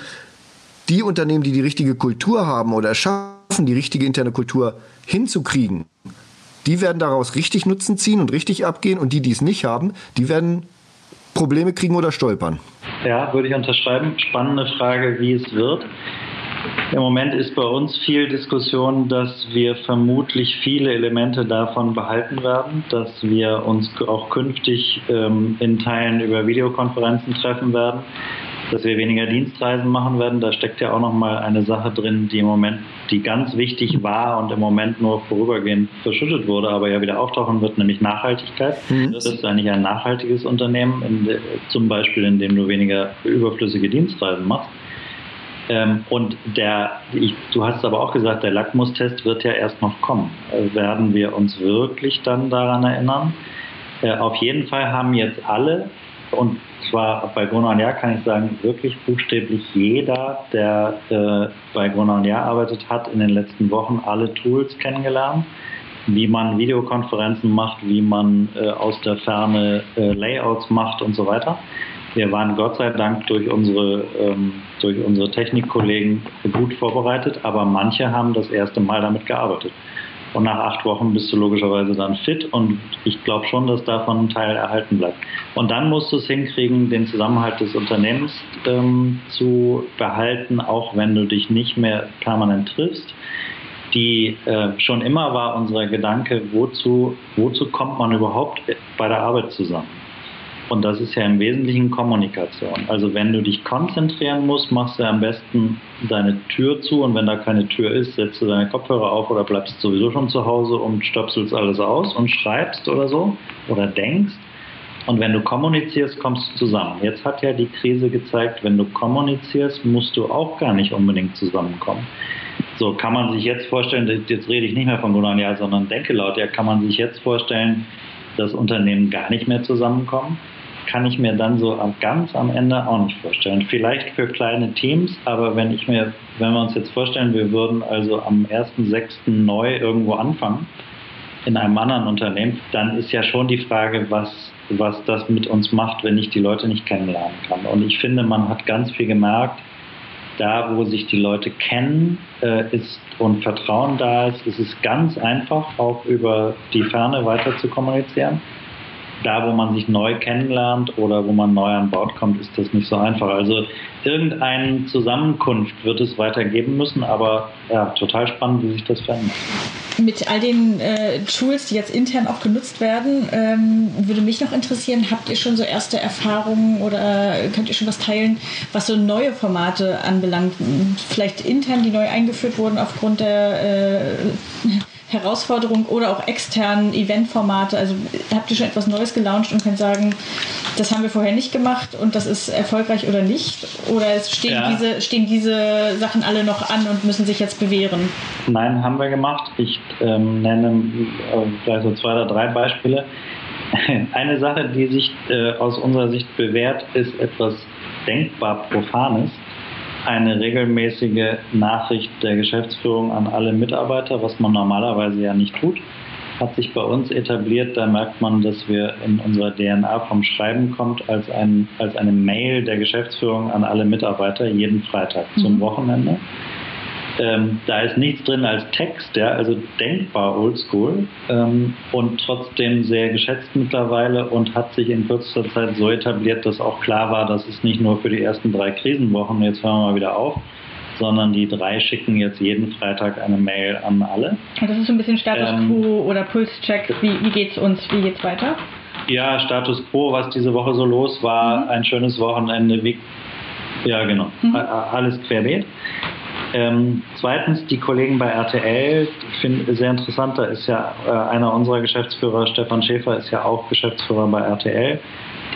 die Unternehmen, die die richtige Kultur haben oder schaffen, die richtige interne Kultur hinzukriegen, die werden daraus richtig Nutzen ziehen und richtig abgehen und die, die es nicht haben, die werden Probleme kriegen oder stolpern.
Ja, würde ich unterschreiben. Spannende Frage, wie es wird. Im Moment ist bei uns viel Diskussion, dass wir vermutlich viele Elemente davon behalten werden, dass wir uns auch künftig ähm, in Teilen über Videokonferenzen treffen werden, dass wir weniger Dienstreisen machen werden. Da steckt ja auch nochmal eine Sache drin, die im Moment, die ganz wichtig war und im Moment nur vorübergehend verschüttet wurde, aber ja wieder auftauchen wird, nämlich Nachhaltigkeit. Mhm. Das ist eigentlich ein nachhaltiges Unternehmen, in, zum Beispiel indem du weniger überflüssige Dienstreisen machst. Ähm, und der, ich, du hast aber auch gesagt, der Lackmustest wird ja erst noch kommen. Also werden wir uns wirklich dann daran erinnern? Äh, auf jeden Fall haben jetzt alle und zwar bei Jahr kann ich sagen, wirklich buchstäblich jeder, der äh, bei Jahr arbeitet, hat in den letzten Wochen alle Tools kennengelernt, wie man Videokonferenzen macht, wie man äh, aus der Ferne äh, Layouts macht und so weiter. Wir waren Gott sei Dank durch unsere, ähm, durch unsere Technikkollegen gut vorbereitet, aber manche haben das erste Mal damit gearbeitet. Und nach acht Wochen bist du logischerweise dann fit und ich glaube schon, dass davon ein Teil erhalten bleibt. Und dann musst du es hinkriegen, den Zusammenhalt des Unternehmens ähm, zu behalten, auch wenn du dich nicht mehr permanent triffst. Die äh, schon immer war unser Gedanke, wozu, wozu kommt man überhaupt bei der Arbeit zusammen? Und das ist ja im Wesentlichen Kommunikation. Also wenn du dich konzentrieren musst, machst du am besten deine Tür zu und wenn da keine Tür ist, setzt du deine Kopfhörer auf oder bleibst sowieso schon zu Hause und stöpselst alles aus und schreibst oder so oder denkst. Und wenn du kommunizierst, kommst du zusammen. Jetzt hat ja die Krise gezeigt, wenn du kommunizierst, musst du auch gar nicht unbedingt zusammenkommen. So kann man sich jetzt vorstellen, jetzt rede ich nicht mehr von Gunnar sondern denke laut, ja, kann man sich jetzt vorstellen, dass Unternehmen gar nicht mehr zusammenkommen? Kann ich mir dann so ganz am Ende auch nicht vorstellen. Vielleicht für kleine Teams, aber wenn ich mir, wenn wir uns jetzt vorstellen, wir würden also am 1.6. neu irgendwo anfangen, in einem anderen Unternehmen, dann ist ja schon die Frage, was, was das mit uns macht, wenn ich die Leute nicht kennenlernen kann. Und ich finde, man hat ganz viel gemerkt, da wo sich die Leute kennen äh, ist und Vertrauen da ist, ist es ganz einfach, auch über die Ferne weiter zu kommunizieren da, wo man sich neu kennenlernt oder wo man neu an Bord kommt, ist das nicht so einfach. Also irgendeine Zusammenkunft wird es weitergeben müssen, aber ja, total spannend, wie sich das verändert.
Mit all den äh, Tools, die jetzt intern auch genutzt werden, ähm, würde mich noch interessieren, habt ihr schon so erste Erfahrungen oder könnt ihr schon was teilen, was so neue Formate anbelangt? Vielleicht intern, die neu eingeführt wurden aufgrund der äh, Herausforderung oder auch externen Eventformate? Also habt ihr schon etwas Neues gelauncht und könnt sagen, das haben wir vorher nicht gemacht und das ist erfolgreich oder nicht? Oder stehen, ja. diese, stehen diese Sachen alle noch an und müssen sich jetzt bewähren?
Nein, haben wir gemacht. Ich ähm, nenne äh, vielleicht so zwei oder drei Beispiele. [laughs] Eine Sache, die sich äh, aus unserer Sicht bewährt, ist etwas denkbar Profanes eine regelmäßige Nachricht der Geschäftsführung an alle Mitarbeiter, was man normalerweise ja nicht tut, hat sich bei uns etabliert. Da merkt man, dass wir in unserer DNA vom Schreiben kommt als, ein, als eine Mail der Geschäftsführung an alle Mitarbeiter jeden Freitag mhm. zum Wochenende. Ähm, da ist nichts drin als Text, ja, also denkbar oldschool ähm, und trotzdem sehr geschätzt mittlerweile und hat sich in kürzester Zeit so etabliert, dass auch klar war, dass es nicht nur für die ersten drei Krisenwochen, jetzt hören wir mal wieder auf, sondern die drei schicken jetzt jeden Freitag eine Mail an alle.
Das ist so ein bisschen Status ähm, Quo oder Pulscheck. Wie, wie geht's uns? Wie geht's weiter?
Ja, Status Quo, was diese Woche so los war, mhm. ein schönes Wochenende. Wie, ja, genau. Mhm. Alles querbeet. Ähm, zweitens, die Kollegen bei RTL, finde sehr interessant, da ist ja äh, einer unserer Geschäftsführer, Stefan Schäfer, ist ja auch Geschäftsführer bei RTL.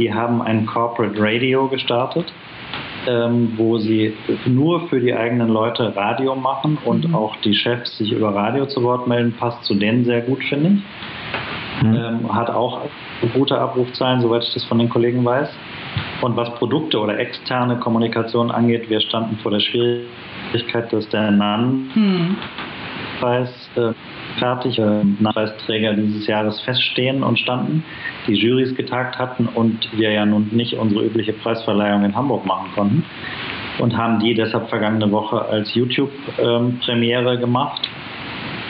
Die haben ein Corporate Radio gestartet, ähm, wo sie nur für die eigenen Leute Radio machen und mhm. auch die Chefs sich über Radio zu Wort melden, passt zu denen sehr gut, finde ich. Mhm. Ähm, hat auch gute Abrufzahlen, soweit ich das von den Kollegen weiß. Und was Produkte oder externe Kommunikation angeht, wir standen vor der Schwierigkeit, dass der NAN-Preis äh, fertig, äh, Nachweisträger dieses Jahres feststehen und standen, die Jurys getagt hatten und wir ja nun nicht unsere übliche Preisverleihung in Hamburg machen konnten und haben die deshalb vergangene Woche als YouTube-Premiere ähm, gemacht.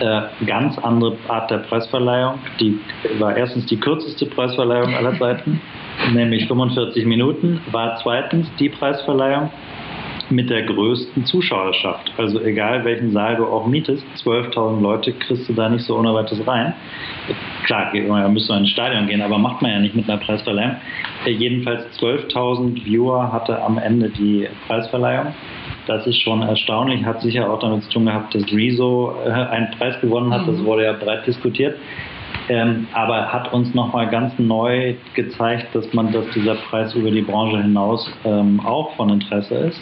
Äh, ganz andere Art der Preisverleihung. Die war erstens die kürzeste Preisverleihung aller [laughs] Zeiten, nämlich 45 Minuten, war zweitens die Preisverleihung, mit der größten Zuschauerschaft. Also egal welchen Saal du auch mietest, 12.000 Leute kriegst du da nicht so ohne weiteres rein. Klar, man müsste ins Stadion gehen, aber macht man ja nicht mit einer Preisverleihung. Äh, jedenfalls 12.000 Viewer hatte am Ende die Preisverleihung. Das ist schon erstaunlich, hat sicher auch damit zu tun gehabt, dass Rezo äh, einen Preis gewonnen hat. Das mhm. wurde ja breit diskutiert. Ähm, aber hat uns nochmal ganz neu gezeigt, dass man, dass dieser Preis über die Branche hinaus ähm, auch von Interesse ist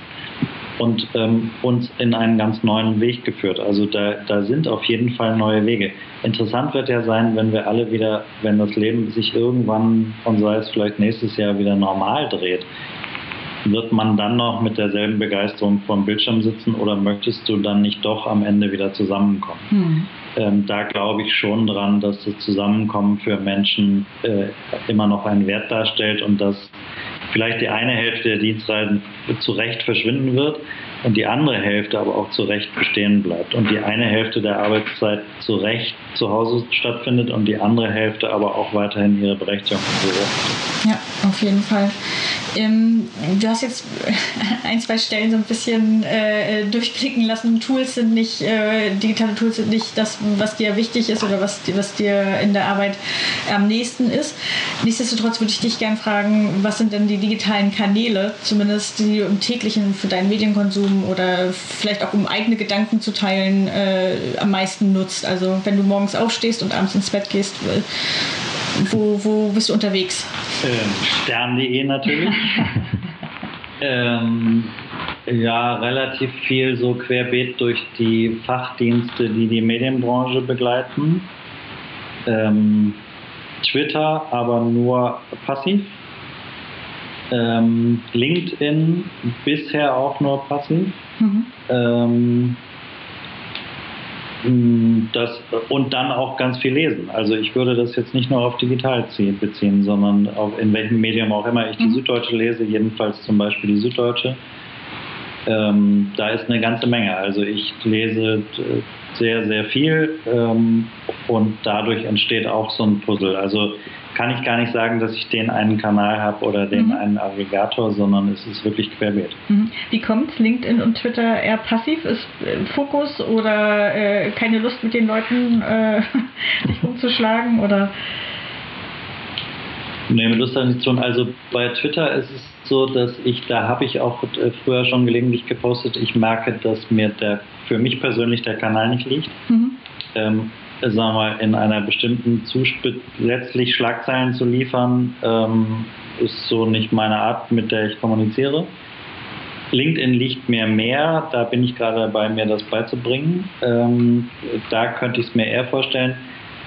und ähm, uns in einen ganz neuen Weg geführt. Also da, da sind auf jeden Fall neue Wege. Interessant wird ja sein, wenn wir alle wieder, wenn das Leben sich irgendwann und sei es vielleicht nächstes Jahr wieder normal dreht, wird man dann noch mit derselben Begeisterung vor dem Bildschirm sitzen oder möchtest du dann nicht doch am Ende wieder zusammenkommen? Hm. Ähm, da glaube ich schon dran, dass das Zusammenkommen für Menschen äh, immer noch einen Wert darstellt und dass vielleicht die eine Hälfte der Dienstreisen zu Recht verschwinden wird und die andere Hälfte aber auch zu Recht bestehen bleibt und die eine Hälfte der Arbeitszeit zu Recht zu Hause stattfindet und die andere Hälfte aber auch weiterhin ihre Berechtigung im Büro
Ja, Auf jeden Fall. Ähm, du hast jetzt [laughs] ein, zwei Stellen so ein bisschen äh, durchklicken lassen. Tools sind nicht, äh, digitale Tools sind nicht das, was dir wichtig ist oder was, was dir in der Arbeit am nächsten ist. Nichtsdestotrotz würde ich dich gerne fragen, was sind denn die digitalen Kanäle, zumindest die im täglichen für deinen Medienkonsum oder vielleicht auch um eigene Gedanken zu teilen, äh, am meisten nutzt? Also wenn du morgens aufstehst und abends ins Bett gehst, äh, wo, wo bist du unterwegs?
Ähm, Stern.de natürlich. [laughs] ähm, ja, relativ viel so querbeet durch die Fachdienste, die die Medienbranche begleiten. Ähm, Twitter, aber nur passiv. Ähm, LinkedIn bisher auch nur passiv. Mhm. Ähm, das, und dann auch ganz viel lesen. Also ich würde das jetzt nicht nur auf digital beziehen, sondern auf in welchem Medium auch immer ich die mhm. Süddeutsche lese, jedenfalls zum Beispiel die Süddeutsche. Ähm, da ist eine ganze Menge. Also ich lese sehr, sehr viel ähm, und dadurch entsteht auch so ein Puzzle. Also kann ich gar nicht sagen, dass ich den einen Kanal habe oder den mhm. einen Aggregator, sondern es ist wirklich querbeet.
Mhm. Wie kommt LinkedIn und Twitter eher passiv? Ist äh, Fokus oder äh, keine Lust mit den Leuten äh, [laughs] sich umzuschlagen oder?
Nee, mit Lust an nicht tun. Also bei Twitter ist es so, dass ich, da habe ich auch äh, früher schon gelegentlich gepostet, ich merke, dass mir der, für mich persönlich der Kanal nicht liegt. Mhm. Ähm, sagen wir mal, in einer bestimmten Zuspitz letztlich Schlagzeilen zu liefern, ähm, ist so nicht meine Art, mit der ich kommuniziere. LinkedIn liegt mir mehr, da bin ich gerade dabei, mir das beizubringen. Ähm, da könnte ich es mir eher vorstellen.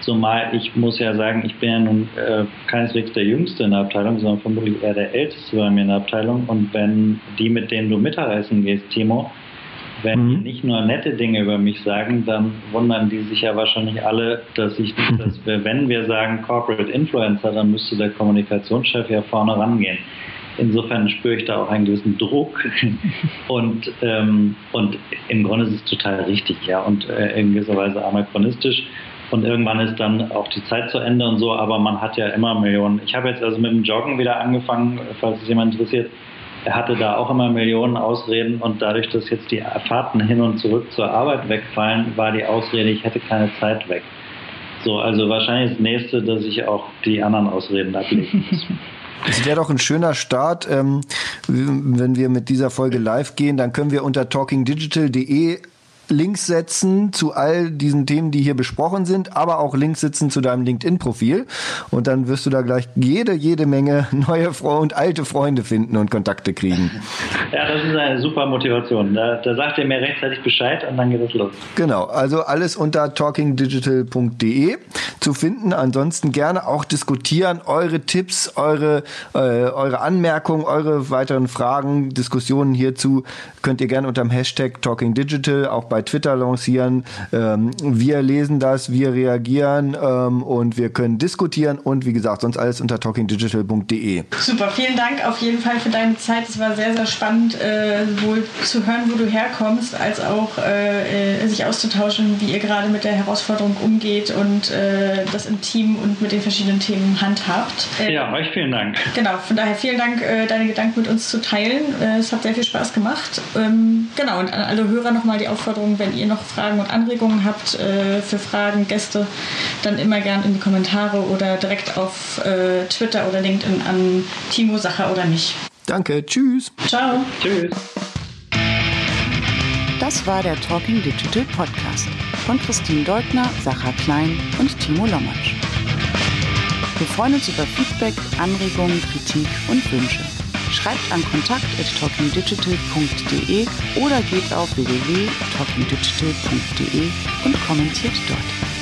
Zumal ich muss ja sagen, ich bin ja nun äh, keineswegs der Jüngste in der Abteilung, sondern vermutlich eher der Älteste bei mir in der Abteilung. Und wenn die, mit denen du Mittagessen gehst, Timo, wenn mhm. die nicht nur nette Dinge über mich sagen, dann wundern die sich ja wahrscheinlich alle, dass ich, [laughs] dass wir, wenn wir sagen Corporate Influencer, dann müsste der Kommunikationschef ja vorne rangehen. Insofern spüre ich da auch einen gewissen Druck [laughs] und, ähm, und im Grunde ist es total richtig, ja, und äh, in gewisser Weise anachronistisch. Und irgendwann ist dann auch die Zeit zu Ende und so, aber man hat ja immer Millionen. Ich habe jetzt also mit dem Joggen wieder angefangen, falls es jemand interessiert er hatte da auch immer Millionen Ausreden und dadurch, dass jetzt die Fahrten hin und zurück zur Arbeit wegfallen, war die Ausrede, ich hätte keine Zeit weg. So, also wahrscheinlich das nächste, dass ich auch die anderen Ausreden ablegen muss. [laughs]
Es wäre doch ein schöner Start, ähm, wenn wir mit dieser Folge live gehen. Dann können wir unter talkingdigital.de Links setzen zu all diesen Themen, die hier besprochen sind, aber auch Links setzen zu deinem LinkedIn-Profil. Und dann wirst du da gleich jede, jede Menge [laughs] neue und alte Freunde finden und Kontakte kriegen.
Ja, das ist eine super Motivation. Da, da sagt ihr mir rechtzeitig Bescheid und dann geht es los.
Genau, also alles unter talkingdigital.de zu finden. Ansonsten gerne auch diskutieren, eure Tipps, eure, äh, eure Anmerkungen, eure weiteren Fragen, Diskussionen hierzu könnt ihr gerne unter dem Hashtag talkingdigital auch bei bei Twitter lancieren. Ähm, wir lesen das, wir reagieren ähm, und wir können diskutieren und wie gesagt, sonst alles unter talkingdigital.de.
Super, vielen Dank auf jeden Fall für deine Zeit. Es war sehr, sehr spannend, äh, sowohl zu hören, wo du herkommst, als auch äh, sich auszutauschen, wie ihr gerade mit der Herausforderung umgeht und äh, das im Team und mit den verschiedenen Themen handhabt.
Äh, ja, euch vielen Dank.
Genau, von daher vielen Dank, äh, deine Gedanken mit uns zu teilen. Äh, es hat sehr viel Spaß gemacht. Ähm, genau, und an alle Hörer nochmal die Aufforderung, Aufforderung, wenn ihr noch Fragen und Anregungen habt äh, für Fragen, Gäste, dann immer gern in die Kommentare oder direkt auf äh, Twitter oder LinkedIn an Timo Sacher oder mich.
Danke, tschüss.
Ciao.
Tschüss.
Das war der Talking Digital Podcast von Christine Deutner, Sacha Klein und Timo Lommatsch. Wir freuen uns über Feedback, Anregungen, Kritik und Wünsche. Schreibt an kontakt.talkingdigital.de oder geht auf www.talkingdigital.de und kommentiert dort.